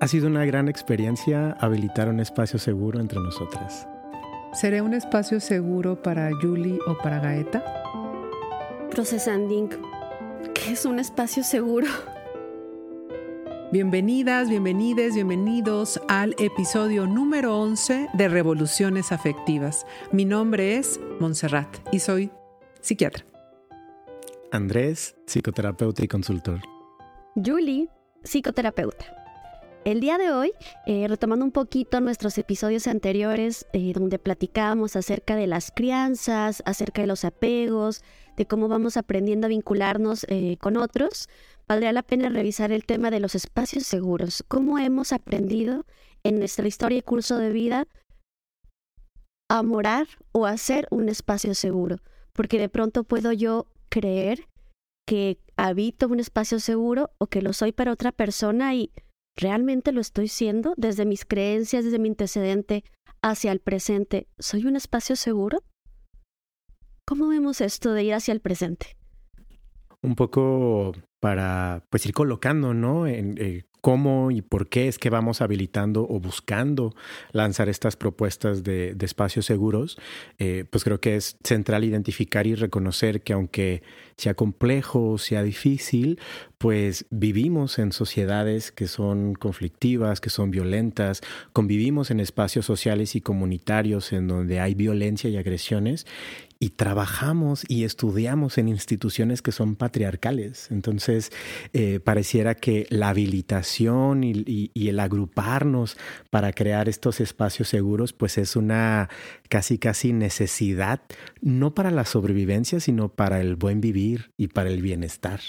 Ha sido una gran experiencia habilitar un espacio seguro entre nosotras. ¿Seré un espacio seguro para Julie o para Gaeta? Procesanding. ¿Qué es un espacio seguro? Bienvenidas, bienvenides, bienvenidos al episodio número 11 de Revoluciones Afectivas. Mi nombre es Montserrat y soy psiquiatra. Andrés, psicoterapeuta y consultor. Julie, psicoterapeuta. El día de hoy, eh, retomando un poquito nuestros episodios anteriores, eh, donde platicábamos acerca de las crianzas, acerca de los apegos, de cómo vamos aprendiendo a vincularnos eh, con otros, valdría la pena revisar el tema de los espacios seguros. ¿Cómo hemos aprendido en nuestra historia y curso de vida a morar o a ser un espacio seguro? Porque de pronto puedo yo creer que habito un espacio seguro o que lo soy para otra persona y ¿Realmente lo estoy siendo desde mis creencias, desde mi antecedente hacia el presente? ¿Soy un espacio seguro? ¿Cómo vemos esto de ir hacia el presente? Un poco para pues ir colocando, ¿no? En, eh, cómo y por qué es que vamos habilitando o buscando lanzar estas propuestas de, espacios seguros, eh, pues creo que es central identificar y reconocer que aunque sea complejo, sea difícil, pues vivimos en sociedades que son conflictivas, que son violentas, convivimos en espacios sociales y comunitarios en donde hay violencia y agresiones y trabajamos y estudiamos en instituciones que son patriarcales. Entonces, eh, pareciera que la habilitación y, el agruparnos para crear estos espacios seguros, pues es una casi, casi necesidad, no para la sobrevivencia, sino para el buen vivir y para el bienestar.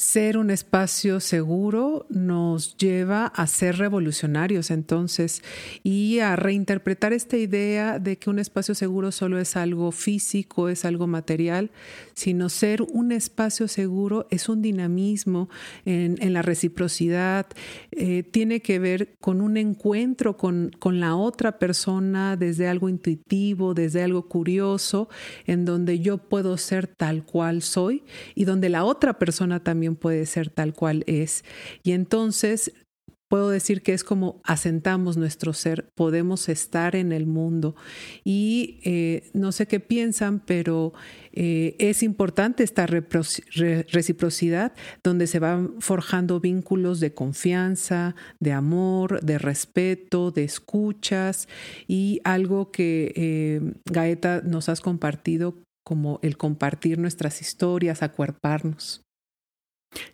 Ser un espacio seguro nos lleva a ser revolucionarios entonces y a reinterpretar esta idea de que un espacio seguro solo es algo físico, es algo material, sino ser un espacio seguro es un dinamismo en, la reciprocidad, eh, tiene que ver con un encuentro con, con la otra persona desde algo intuitivo, desde algo curioso, en donde yo puedo ser tal cual soy y donde la otra persona también puede ser tal cual es. Y entonces puedo decir que es como asentamos nuestro ser, podemos estar en el mundo. Y eh, no sé qué piensan, pero eh, es importante esta reciprocidad donde se van forjando vínculos de confianza, de amor, de respeto, de escuchas y algo que eh, Gaeta nos has compartido como el compartir nuestras historias, acuerparnos.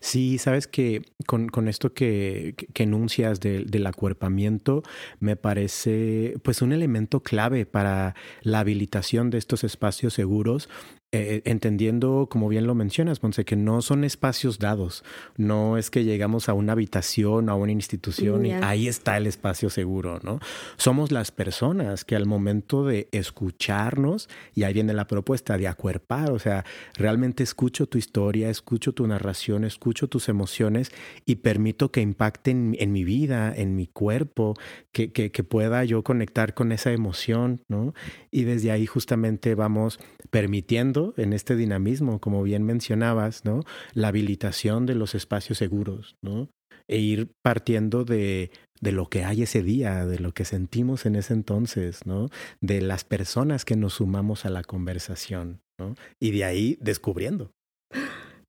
Sí, sabes que con, con esto que, que enuncias del acuerpamiento me parece pues un elemento clave para la habilitación de estos espacios seguros eh, entendiendo, como bien lo mencionas, Monse, que no son espacios dados, no es que llegamos a una habitación, a una institución y ahí está el espacio seguro, ¿no? Somos las personas que al momento de escucharnos, y ahí viene la propuesta de acuerpar, o sea, realmente escucho tu historia, escucho tu narración, escucho tus emociones y permito que impacten en mi vida, en mi cuerpo, que, que, que pueda yo conectar con esa emoción, ¿no? Y desde ahí justamente vamos permitiendo en este dinamismo, como bien mencionabas, ¿no? La habilitación de los espacios seguros, ¿no? E ir partiendo de, lo que hay ese día, de lo que sentimos en ese entonces, ¿no? De las personas que nos sumamos a la conversación, ¿no? Y de ahí descubriendo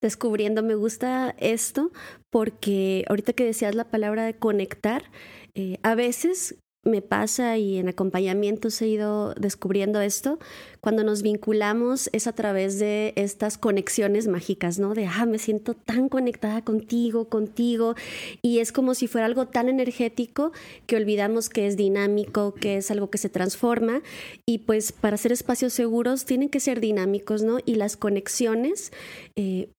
descubriendo. Me gusta esto porque ahorita que decías la palabra de conectar, eh, a veces me pasa y en acompañamientos he ido descubriendo esto, cuando nos vinculamos es a través de estas conexiones mágicas, ¿no? De, ah, me siento tan conectada contigo, contigo, y es como si fuera algo tan energético que olvidamos que es dinámico, que es algo que se transforma, y pues para ser espacios seguros tienen que ser dinámicos, ¿no? Y las conexiones eh,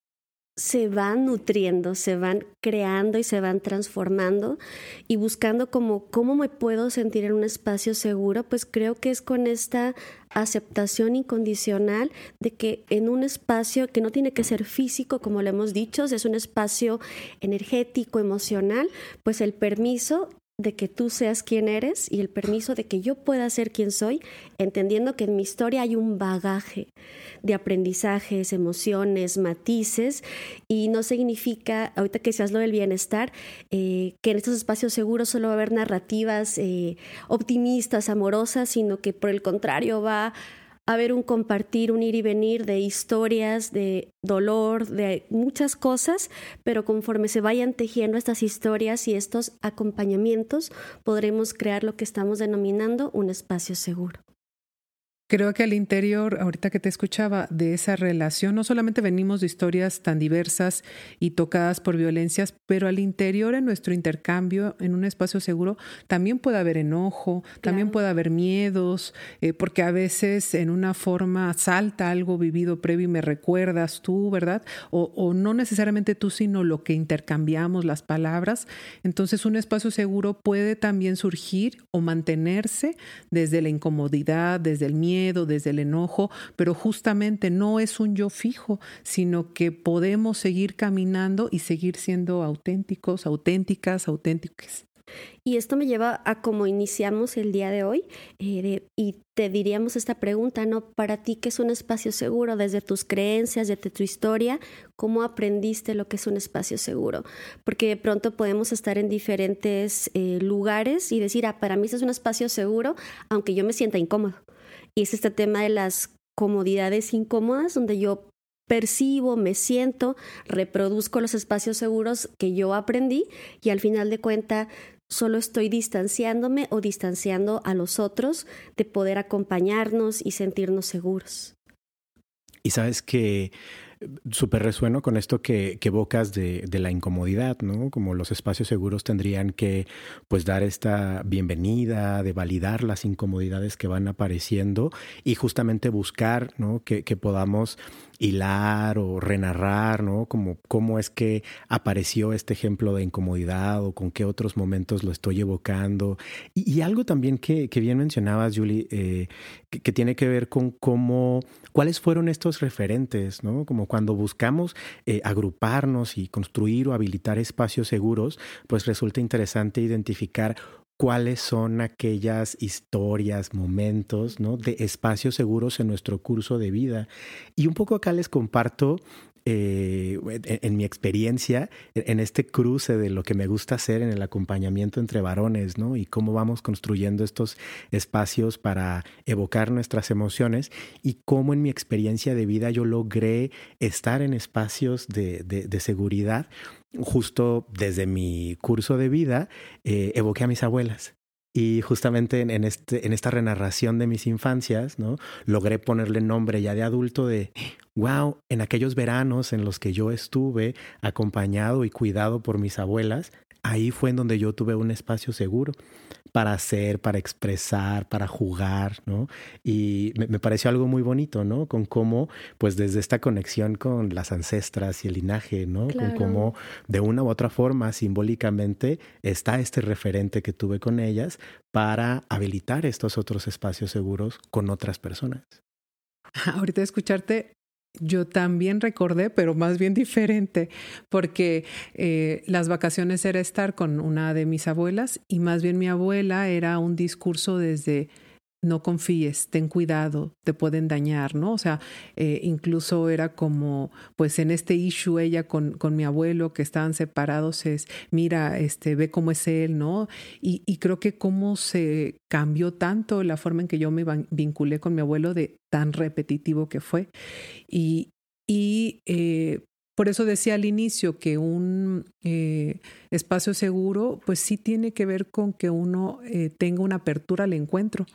se van nutriendo, se van creando y se van transformando y buscando como cómo me puedo sentir en un espacio seguro, pues creo que es con esta aceptación incondicional de que en un espacio que no tiene que ser físico, como lo hemos dicho, es un espacio energético, emocional, pues el permiso de que tú seas quien eres y el permiso de que yo pueda ser quien soy, entendiendo que en mi historia hay un bagaje de aprendizajes, emociones, matices, y no significa, ahorita que seas lo del bienestar, eh, que en estos espacios seguros solo va a haber narrativas eh, optimistas, amorosas, sino que por el contrario va haber un compartir, un ir y venir de historias, de dolor, de muchas cosas, pero conforme se vayan tejiendo estas historias y estos acompañamientos, podremos crear lo que estamos denominando un espacio seguro. Creo que al interior, ahorita que te escuchaba, de esa relación, no solamente venimos de historias tan diversas y tocadas por violencias, pero al interior, en nuestro intercambio, en un espacio seguro, también puede haber enojo, también puede haber miedos, eh, porque a veces en una forma salta algo vivido previo y me recuerdas tú, ¿verdad? O, o no necesariamente tú, sino lo que intercambiamos, las palabras. Entonces, un espacio seguro puede también surgir o mantenerse desde la incomodidad, desde el miedo desde el enojo, pero justamente no es un yo fijo, sino que podemos seguir caminando y seguir siendo auténticos, auténticas, auténticas. Y esto me lleva a cómo iniciamos el día de hoy eh, y te diríamos esta pregunta, ¿no? Para ti, ¿qué es un espacio seguro? Desde tus creencias, desde tu historia, ¿cómo aprendiste lo que es un espacio seguro? Porque de pronto podemos estar en diferentes eh, lugares y decir, ah, para mí es un espacio seguro, aunque yo me sienta incómodo. Y es este tema de las comodidades incómodas, donde yo percibo, me siento, reproduzco los espacios seguros que yo aprendí y al final de cuenta solo estoy distanciándome o distanciando a los otros de poder acompañarnos y sentirnos seguros. Y sabes que súper resueno con esto que, que evocas de, la incomodidad, ¿no? Como los espacios seguros tendrían que, pues, dar esta bienvenida, de validar las incomodidades que van apareciendo y justamente buscar, ¿no? Que, que podamos hilar o renarrar, ¿no? Como cómo es que apareció este ejemplo de incomodidad o con qué otros momentos lo estoy evocando. Y, algo también que, que, bien mencionabas, Julie, eh, que, tiene que ver con cómo, cuáles fueron estos referentes, ¿no? Como cuando buscamos eh, agruparnos y construir o habilitar espacios seguros, pues resulta interesante identificar cuáles son aquellas historias, momentos, ¿no? De espacios seguros en nuestro curso de vida. Y un poco acá les comparto eh, en, mi experiencia, en este cruce de lo que me gusta hacer en el acompañamiento entre varones, ¿no? Y cómo vamos construyendo estos espacios para evocar nuestras emociones y cómo en mi experiencia de vida yo logré estar en espacios de, de seguridad justo desde mi curso de vida, eh, evoqué a mis abuelas. Y justamente en, este, en esta renarración de mis infancias, ¿no? Logré ponerle nombre ya de adulto de, wow, en aquellos veranos en los que yo estuve acompañado y cuidado por mis abuelas, ahí fue en donde yo tuve un espacio seguro para hacer, para expresar, para jugar, ¿no? Y me, pareció algo muy bonito, ¿no? Con cómo, pues desde esta conexión con las ancestras y el linaje, ¿no? Con cómo de una u otra forma, simbólicamente, está este referente que tuve con ellas para habilitar estos otros espacios seguros con otras personas. Ahorita escucharte, yo también recordé, pero más bien diferente, porque eh, las vacaciones era estar con una de mis abuelas y más bien mi abuela era un discurso desde no confíes, ten cuidado, te pueden dañar, ¿no? O sea, eh, incluso era como, pues en este issue ella con, con, mi abuelo que estaban separados es, mira, este, ve cómo es él, ¿no? Y, y creo que cómo se cambió tanto la forma en que yo me vinculé con mi abuelo de tan repetitivo que fue. Y, y eh, por eso decía al inicio que un eh, espacio seguro, pues sí tiene que ver con que uno eh, tenga una apertura al encuentro,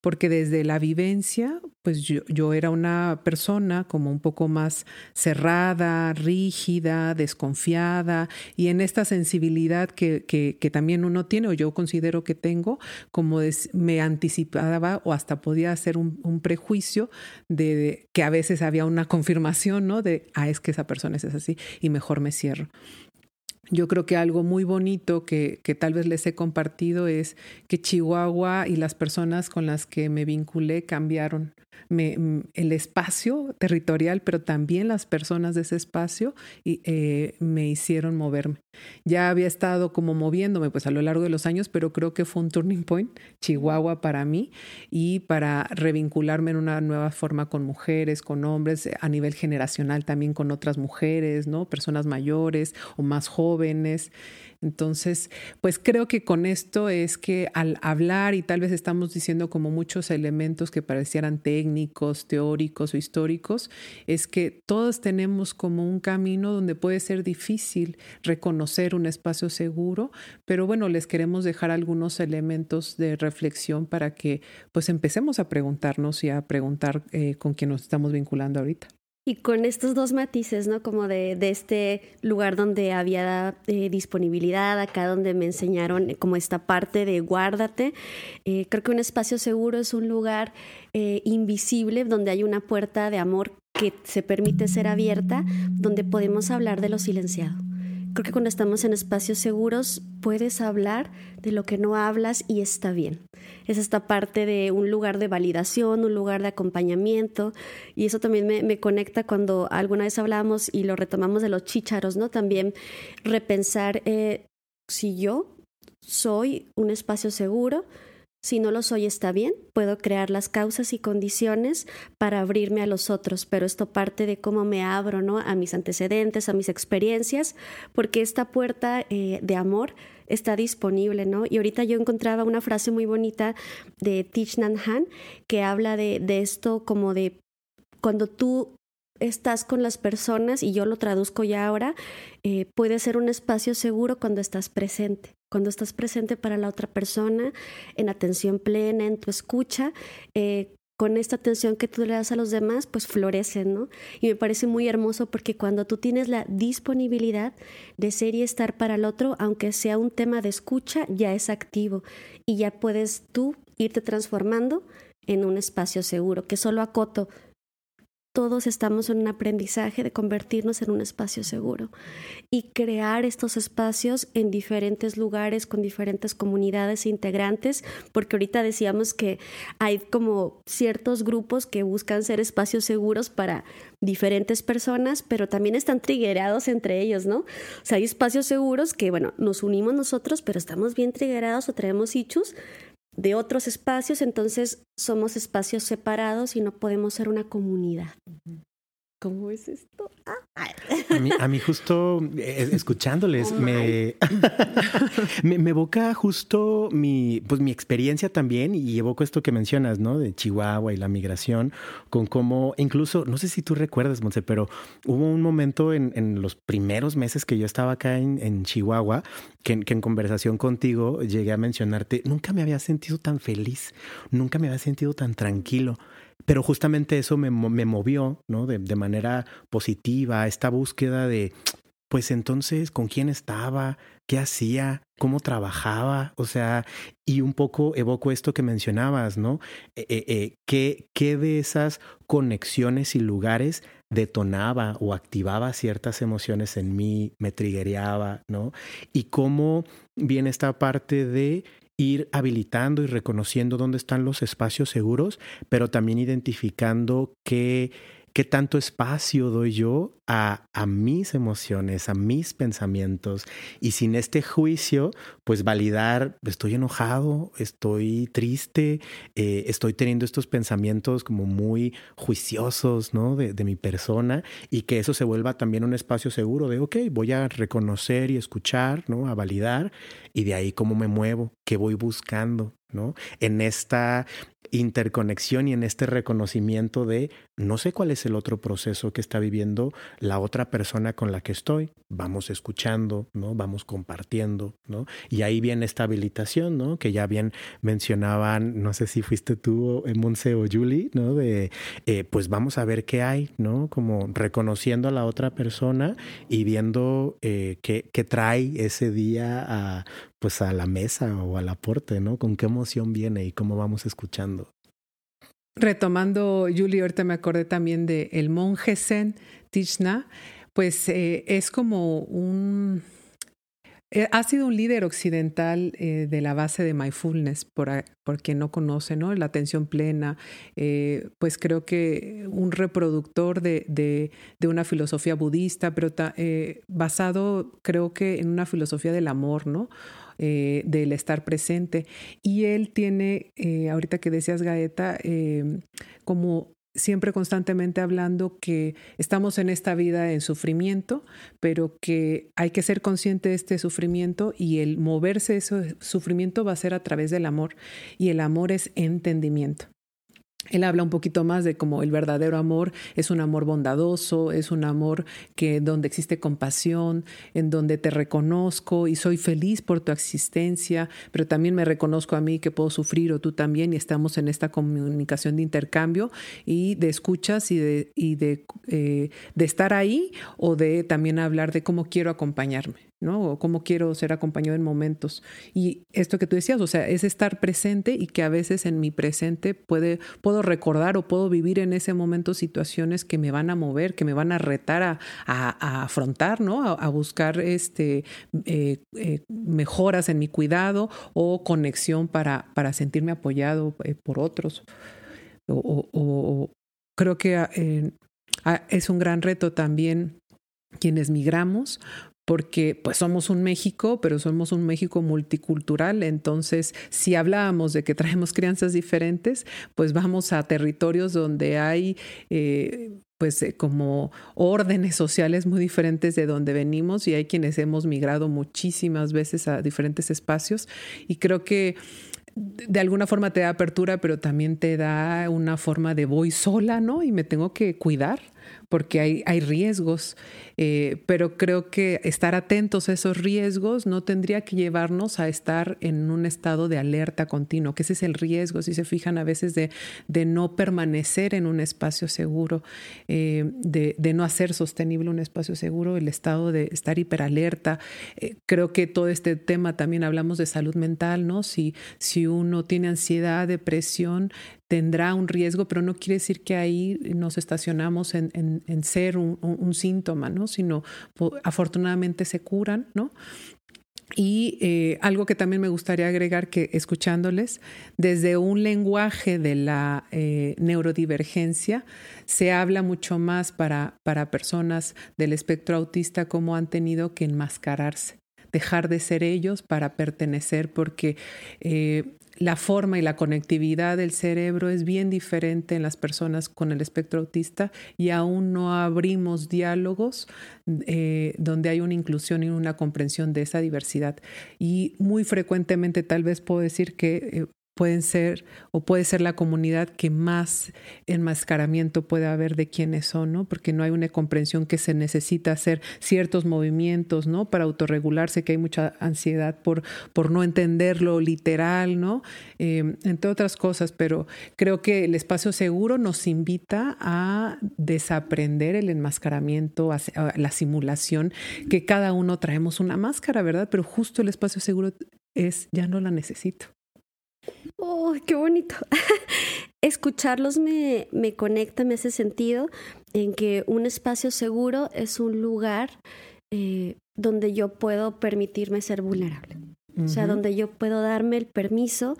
porque desde la vivencia, pues yo, era una persona como un poco más cerrada, rígida, desconfiada, y en esta sensibilidad que, también uno tiene, o yo considero que tengo, como me anticipaba o hasta podía hacer un, un prejuicio de, de, que a veces había una confirmación, ¿no? De, ah, es que esa persona es así, y mejor me cierro. Yo creo que algo muy bonito que, que, tal vez les he compartido es que Chihuahua y las personas con las que me vinculé cambiaron me, el espacio territorial, pero también las personas de ese espacio y, eh, me hicieron moverme. Ya había estado como moviéndome pues a lo largo de los años, pero creo que fue un turning point, Chihuahua para mí y para revincularme en una nueva forma con mujeres, con hombres, a nivel generacional también con otras mujeres, ¿no? Personas mayores o más jóvenes. Entonces, pues creo que con esto es que al hablar y tal vez estamos diciendo como muchos elementos que parecieran técnicos, teóricos o históricos, es que todos tenemos como un camino donde puede ser difícil reconocer un espacio seguro, pero bueno, les queremos dejar algunos elementos de reflexión para que pues empecemos a preguntarnos y a preguntar eh, con quién nos estamos vinculando ahorita. Y con estos dos matices, ¿no? Como de, de este lugar donde había eh, disponibilidad, acá donde me enseñaron como esta parte de guárdate. Eh, creo que un espacio seguro es un lugar eh, invisible donde hay una puerta de amor que se permite ser abierta, donde podemos hablar de lo silenciado. Creo que cuando estamos en espacios seguros puedes hablar de lo que no hablas y está bien. Es esta parte de un lugar de validación, un lugar de acompañamiento y eso también me, conecta cuando alguna vez hablamos y lo retomamos de los chícharos, ¿no? También repensar eh, si yo soy un espacio seguro, si no lo soy está bien, puedo crear las causas y condiciones para abrirme a los otros, pero esto parte de cómo me abro ¿no? a mis antecedentes, a mis experiencias, porque esta puerta eh, de amor está disponible, ¿no? Y ahorita yo encontraba una frase muy bonita de Thich Nhat que habla de esto como de cuando tú estás con las personas, y yo lo traduzco ya ahora, eh, puede ser un espacio seguro cuando estás presente, cuando estás presente para la otra persona, en atención plena, en tu escucha. Eh, con esta atención que tú le das a los demás, pues florecen, ¿no? Y me parece muy hermoso porque cuando tú tienes la disponibilidad de ser y estar para el otro, aunque sea un tema de escucha, ya es activo y ya puedes tú irte transformando en un espacio seguro, que solo acoto, todos estamos en un aprendizaje de convertirnos en un espacio seguro y crear estos espacios en diferentes lugares con diferentes comunidades integrantes, porque ahorita decíamos que hay como ciertos grupos que buscan ser espacios seguros para diferentes personas, pero también están triguerados entre ellos, ¿no? O sea, hay espacios seguros que, bueno, nos unimos nosotros, pero estamos bien triguerados o traemos hichos de otros espacios, entonces somos espacios separados y no podemos ser una comunidad. ¿Cómo es esto? Ah. A, mí, justo eh, escuchándoles oh me, me, evoca justo mi, pues mi experiencia también y evoco esto que mencionas, ¿no? De Chihuahua y la migración, con cómo incluso, no sé si tú recuerdas, Monse, pero hubo un momento en, en los primeros meses que yo estaba acá en, en Chihuahua que, que en conversación contigo llegué a mencionarte, nunca me había sentido tan feliz, nunca me había sentido tan tranquilo. Pero justamente eso me, me movió, ¿no? De, de, manera positiva, esta búsqueda de, pues entonces, ¿con quién estaba? ¿Qué hacía? ¿Cómo trabajaba? O sea, y un poco evoco esto que mencionabas, ¿no? Eh, eh, eh, ¿qué, ¿Qué de esas conexiones y lugares detonaba o activaba ciertas emociones en mí, me triguereaba, ¿no? Y cómo viene esta parte de ir habilitando y reconociendo dónde están los espacios seguros, pero también identificando qué, qué tanto espacio doy yo a, a, mis emociones, a mis pensamientos y sin este juicio, pues validar, estoy enojado, estoy triste, eh, estoy teniendo estos pensamientos como muy juiciosos, ¿no? De, de, mi persona y que eso se vuelva también un espacio seguro de, ok, voy a reconocer y escuchar, ¿no? A validar y de ahí cómo me muevo, qué voy buscando, ¿no? En esta interconexión y en este reconocimiento de no sé cuál es el otro proceso que está viviendo la otra persona con la que estoy. Vamos escuchando, ¿no? Vamos compartiendo, ¿no? Y ahí viene esta habilitación, ¿no? Que ya bien mencionaban, no sé si fuiste tú, Monse o Julie, ¿no? De, eh, pues vamos a ver qué hay, ¿no? Como reconociendo a la otra persona y viendo eh, qué, qué trae ese día a, pues a la mesa o al aporte, ¿no? Con qué emoción viene y cómo vamos escuchando. Retomando, Julie, ahorita me acordé también de el monje Zen Tishna, pues eh, es como un, eh, ha sido un líder occidental eh, de la base de mindfulness, por, por, quien no conoce, ¿no? La atención plena, pues creo que un reproductor de, de, de una filosofía budista, pero basado creo que en una filosofía del amor, ¿no? Del estar presente. Y él tiene, ahorita que decías Gaeta, como siempre constantemente hablando que estamos en esta vida en sufrimiento, pero que hay que ser consciente de este sufrimiento y el moverse ese sufrimiento va a ser a través del amor y el amor es entendimiento. Él habla un poquito más de cómo el verdadero amor es un amor bondadoso, es un amor que donde existe compasión, en donde te reconozco y soy feliz por tu existencia, pero también me reconozco a mí que puedo sufrir o tú también y estamos en esta comunicación de intercambio y de escuchas y de, y de, eh, de estar ahí o de también hablar de cómo quiero acompañarme. ¿No? O cómo quiero ser acompañado en momentos. Y esto que tú decías, o sea, es estar presente y que a veces en mi presente puede, puedo recordar o puedo vivir en ese momento situaciones que me van a mover, que me van a retar a, a, afrontar, ¿no? A, buscar este, eh, eh, mejoras en mi cuidado o conexión para, para sentirme apoyado eh, por otros. O, creo que es un gran reto también quienes migramos, porque pues somos un México, pero somos un México multicultural, entonces si hablábamos de que traemos crianzas diferentes, pues vamos a territorios donde hay eh, pues eh, como órdenes sociales muy diferentes de donde venimos y hay quienes hemos migrado muchísimas veces a diferentes espacios. Y creo que de alguna forma te da apertura, pero también te da una forma de voy sola, ¿no? Y me tengo que cuidar porque hay, hay riesgos, eh, pero creo que estar atentos a esos riesgos no tendría que llevarnos a estar en un estado de alerta continuo, que ese es el riesgo, si se fijan a veces de, de no permanecer en un espacio seguro, eh, de, de, no hacer sostenible un espacio seguro, el estado de estar hiperalerta. Eh, creo que todo este tema también hablamos de salud mental, ¿no? Si, si uno tiene ansiedad, depresión, tendrá un riesgo, pero no quiere decir que ahí nos estacionamos en, en, ser un, un, síntoma, ¿no? Sino afortunadamente se curan, ¿no? Y eh, algo que también me gustaría agregar que escuchándoles, desde un lenguaje de la eh, neurodivergencia, se habla mucho más para, para personas del espectro autista como han tenido que enmascararse dejar de ser ellos para pertenecer, porque eh, la forma y la conectividad del cerebro es bien diferente en las personas con el espectro autista y aún no abrimos diálogos eh, donde hay una inclusión y una comprensión de esa diversidad. Y muy frecuentemente tal vez puedo decir que eh, pueden ser o puede ser la comunidad que más enmascaramiento puede haber de quiénes son, ¿no? Porque no hay una comprensión que se necesita hacer ciertos movimientos, ¿no? Para autorregularse, que hay mucha ansiedad por, por no entenderlo literal, ¿no? Eh, entre otras cosas, pero creo que el espacio seguro nos invita a desaprender el enmascaramiento, a la simulación, que cada uno traemos una máscara, ¿verdad? Pero justo el espacio seguro es, ya no la necesito. ¡Oh, qué bonito! Escucharlos me, me conecta, me hace sentido en que un espacio seguro es un lugar eh, donde yo puedo permitirme ser vulnerable. O sea, donde yo puedo darme el permiso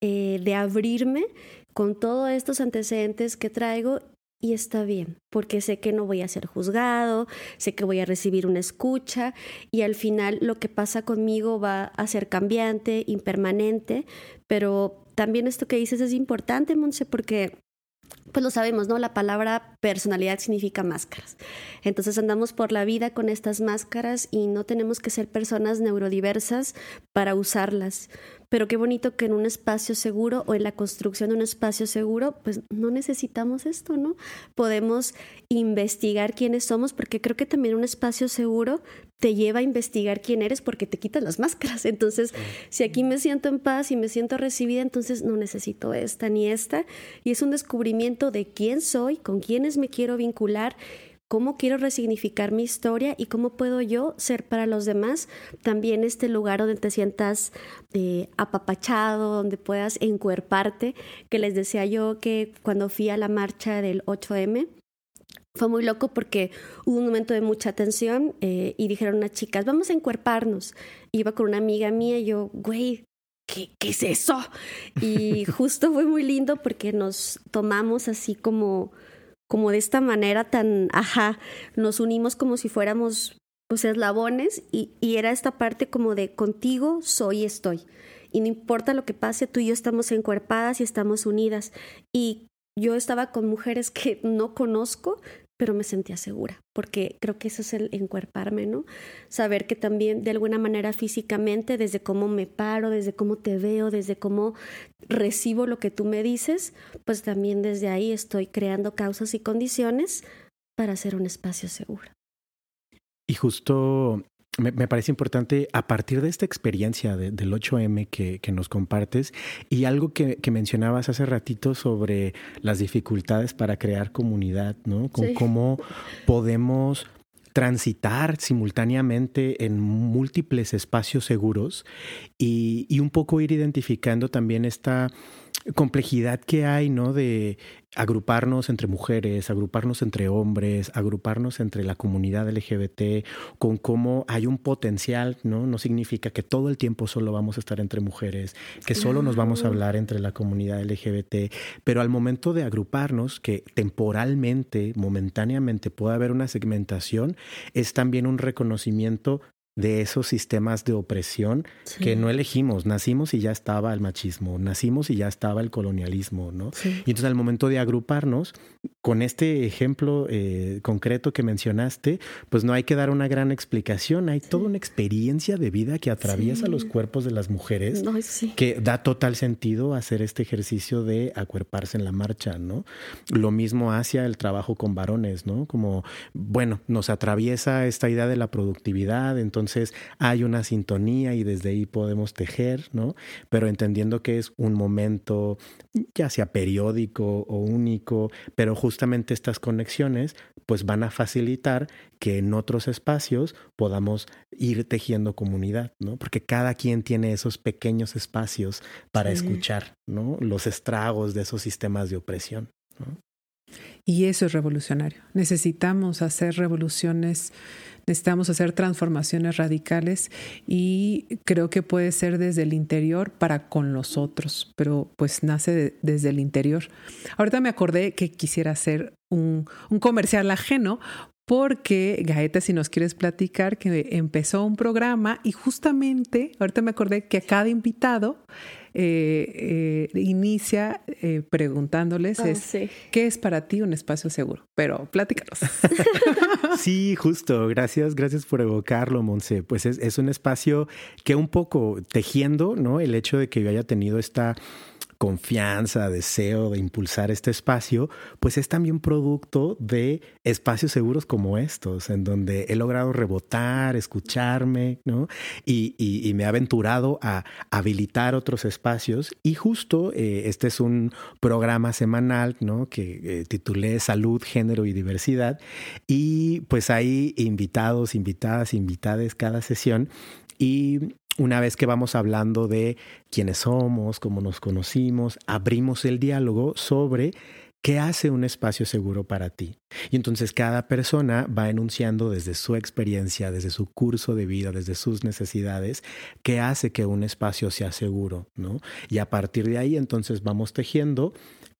eh, de abrirme con todos estos antecedentes que traigo y está bien, porque sé que no voy a ser juzgado, sé que voy a recibir una escucha y al final lo que pasa conmigo va a ser cambiante, impermanente, pero también esto que dices es importante, Monse, porque pues lo sabemos, ¿no? La palabra personalidad significa máscaras. Entonces andamos por la vida con estas máscaras y no tenemos que ser personas neurodiversas para usarlas. Pero qué bonito que en un espacio seguro o en la construcción de un espacio seguro, pues no necesitamos esto, ¿no? Podemos investigar quiénes somos, porque creo que también un espacio seguro te lleva a investigar quién eres porque te quitan las máscaras. Entonces, si aquí me siento en paz y me siento recibida, entonces no necesito esta ni esta. Y es un descubrimiento de quién soy, con quiénes me quiero vincular cómo quiero resignificar mi historia y cómo puedo yo ser para los demás también este lugar donde te sientas eh, apapachado, donde puedas encuerparte, que les decía yo que cuando fui a la marcha del 8M, fue muy loco porque hubo un momento de mucha tensión eh, y dijeron unas chicas, vamos a encuerparnos. Iba con una amiga mía y yo, güey, ¿qué, ¿qué es eso? Y justo fue muy lindo porque nos tomamos así como, como de esta manera tan, ajá, nos unimos como si fuéramos pues eslabones y, y era esta parte como de contigo soy estoy. Y no importa lo que pase, tú y yo estamos encuerpadas y estamos unidas. Y yo estaba con mujeres que no conozco, pero me sentía segura, porque creo que eso es el encuerparme, ¿no? Saber que también de alguna manera físicamente, desde cómo me paro, desde cómo te veo, desde cómo recibo lo que tú me dices, pues también desde ahí estoy creando causas y condiciones para hacer un espacio seguro. Y justo me, parece importante a partir de esta experiencia del 8M que, nos compartes y algo que, mencionabas hace ratito sobre las dificultades para crear comunidad, ¿no? Con cómo podemos transitar simultáneamente en múltiples espacios seguros y, y un poco ir identificando también esta complejidad que hay, ¿no? De agruparnos entre mujeres, agruparnos entre hombres, agruparnos entre la comunidad LGBT, con cómo hay un potencial, ¿no? No significa que todo el tiempo solo vamos a estar entre mujeres, que solo nos vamos a hablar entre la comunidad LGBT, pero al momento de agruparnos, que temporalmente, momentáneamente puede haber una segmentación, es también un reconocimiento de esos sistemas de opresión que no elegimos. Nacimos y ya estaba el machismo, nacimos y ya estaba el colonialismo, ¿no? Y entonces al momento de agruparnos, con este ejemplo eh, concreto que mencionaste, pues no hay que dar una gran explicación, hay toda una experiencia de vida que atraviesa los cuerpos de las mujeres que da total sentido hacer este ejercicio de acuerparse en la marcha, ¿no? Lo mismo hacia el trabajo con varones, ¿no? Como, bueno, nos atraviesa esta idea de la productividad, entonces entonces hay una sintonía y desde ahí podemos tejer, ¿no? Pero entendiendo que es un momento ya sea periódico o único, pero justamente estas conexiones pues van a facilitar que en otros espacios podamos ir tejiendo comunidad, ¿no? Porque cada quien tiene esos pequeños espacios para escuchar, ¿no? Los estragos de esos sistemas de opresión. ¿no? Y eso es revolucionario. Necesitamos hacer revoluciones Necesitamos hacer transformaciones radicales y creo que puede ser desde el interior para con los otros, pero pues nace desde el interior. Ahorita me acordé que quisiera hacer un, un comercial ajeno porque Gaeta, si nos quieres platicar, que empezó un programa y justamente, ahorita me acordé que a cada invitado eh, eh, inicia eh, preguntándoles ah, es, ¿qué es para ti un espacio seguro? Pero pláticanos. sí, justo. Gracias, gracias por evocarlo, Monse. Pues es, es un espacio que un poco tejiendo, ¿no? El hecho de que yo haya tenido esta confianza, deseo de impulsar este espacio, pues es también producto de espacios seguros como estos, en donde he logrado rebotar, escucharme, ¿no? Y, me he aventurado a habilitar otros espacios. Y justo eh, este es un programa semanal, ¿no? Que eh, titulé Salud, Género y Diversidad. Y pues hay invitados, invitadas, invitades cada sesión. Y una vez que vamos hablando de quiénes somos, cómo nos conocimos, abrimos el diálogo sobre qué hace un espacio seguro para ti. Y entonces cada persona va enunciando desde su experiencia, desde su curso de vida, desde sus necesidades, qué hace que un espacio sea seguro, ¿no? Y a partir de ahí entonces vamos tejiendo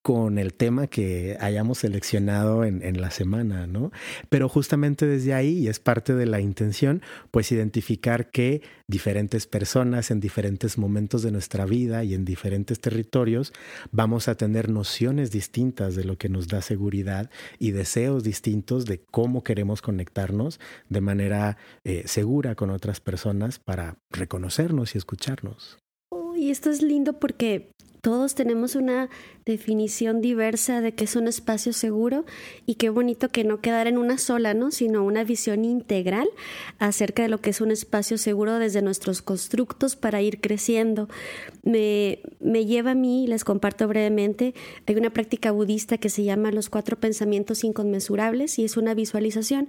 con el tema que hayamos seleccionado en, la semana, ¿no? Pero justamente desde ahí, y es parte de la intención, pues identificar que diferentes personas en diferentes momentos de nuestra vida y en diferentes territorios vamos a tener nociones distintas de lo que nos da seguridad y deseos distintos de cómo queremos conectarnos de manera eh, segura con otras personas para reconocernos y escucharnos. Y esto es lindo porque todos tenemos una definición diversa de qué es un espacio seguro y qué bonito que no quedara en una sola, ¿no? sino una visión integral acerca de lo que es un espacio seguro desde nuestros constructos para ir creciendo. Me, me lleva a mí, les comparto brevemente, hay una práctica budista que se llama los cuatro pensamientos inconmensurables y es una visualización.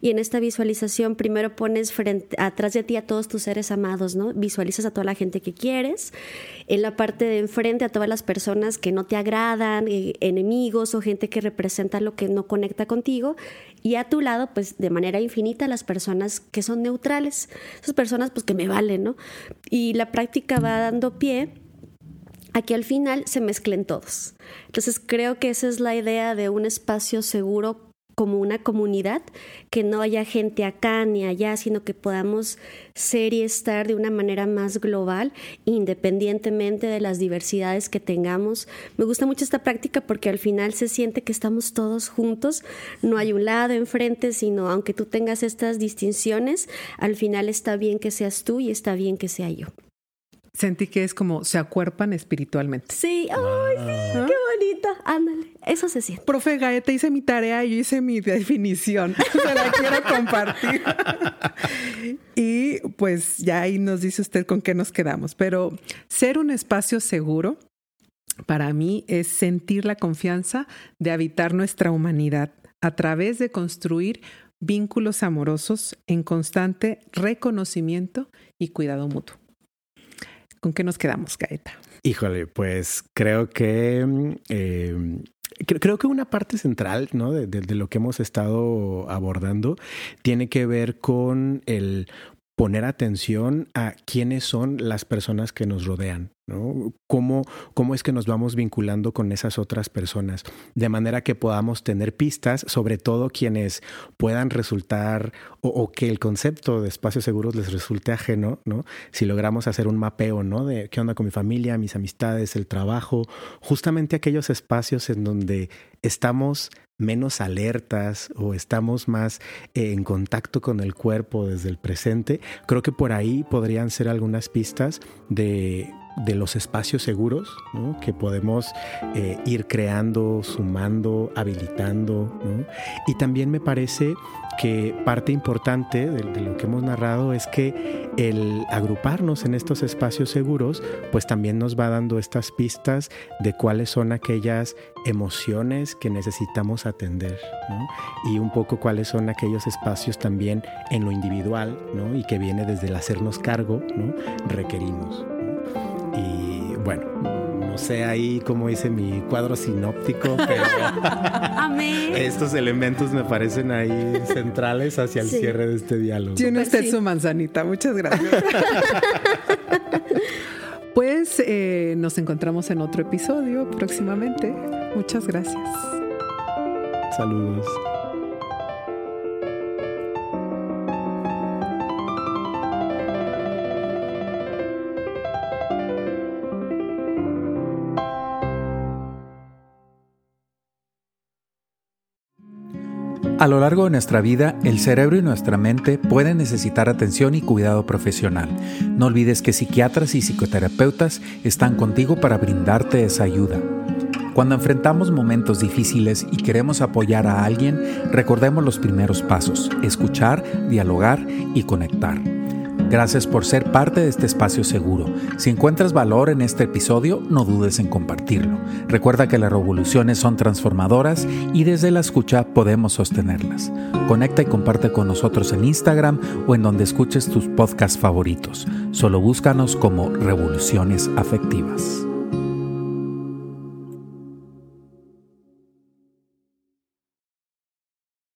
Y en esta visualización primero pones frente, atrás de ti a todos tus seres amados, ¿no? Visualizas a toda la gente que quieres. En la parte de enfrente a todas las personas que no te agradan, enemigos o gente que representa lo que no conecta contigo. Y a tu lado, pues de manera infinita, las personas que son neutrales, esas personas pues que me valen, ¿no? Y la práctica va dando pie a que al final se mezclen todos. Entonces creo que esa es la idea de un espacio seguro como una comunidad, que no haya gente acá ni allá, sino que podamos ser y estar de una manera más global, independientemente de las diversidades que tengamos. Me gusta mucho esta práctica porque al final se siente que estamos todos juntos, no hay un lado enfrente, sino aunque tú tengas estas distinciones, al final está bien que seas tú y está bien que sea yo. Sentí que es como se acuerpan espiritualmente. Sí, ay, sí, qué bonita. Ándale, eso se siente. Profe Gaeta, hice mi tarea y yo hice mi definición. Se la quiero compartir. y pues ya ahí nos dice usted con qué nos quedamos. Pero ser un espacio seguro para mí es sentir la confianza de habitar nuestra humanidad a través de construir vínculos amorosos en constante reconocimiento y cuidado mutuo. ¿Con qué nos quedamos, Gaeta? Híjole, pues creo que eh, creo que una parte central de, de, lo que hemos estado abordando tiene que ver con el poner atención a quiénes son las personas que nos rodean, ¿no? ¿Cómo, ¿Cómo es que nos vamos vinculando con esas otras personas? De manera que podamos tener pistas, sobre todo quienes puedan resultar o, que el concepto de espacios seguros les resulte ajeno, ¿no? Si logramos hacer un mapeo, ¿no? De qué onda con mi familia, mis amistades, el trabajo, justamente aquellos espacios en donde estamos menos alertas o estamos más eh, en contacto con el cuerpo desde el presente, creo que por ahí podrían ser algunas pistas de, de los espacios seguros que podemos eh, ir creando, sumando, habilitando. Y también me parece que parte importante de, lo que hemos narrado es que el agruparnos en estos espacios seguros, pues también nos va dando estas pistas de cuáles son aquellas emociones que necesitamos atender y un poco cuáles son aquellos espacios también en lo individual ¿no? y que viene desde el hacernos cargo, ¿no? requerimos. Y bueno, no sé ahí cómo hice mi cuadro sinóptico, pero Amén. estos elementos me parecen ahí centrales hacia el sí. cierre de este diálogo. Tiene usted sí. su manzanita, muchas gracias. pues eh, nos encontramos en otro episodio próximamente. Muchas gracias. Saludos. A lo largo de nuestra vida, el cerebro y nuestra mente pueden necesitar atención y cuidado profesional. No olvides que psiquiatras y psicoterapeutas están contigo para brindarte esa ayuda. Cuando enfrentamos momentos difíciles y queremos apoyar a alguien, recordemos los primeros pasos, escuchar, dialogar y conectar. Gracias por ser parte de este espacio seguro. Si encuentras valor en este episodio, no dudes en compartirlo. Recuerda que las revoluciones son transformadoras y desde la escucha podemos sostenerlas. Conecta y comparte con nosotros en Instagram o en donde escuches tus podcasts favoritos. Solo búscanos como Revoluciones Afectivas.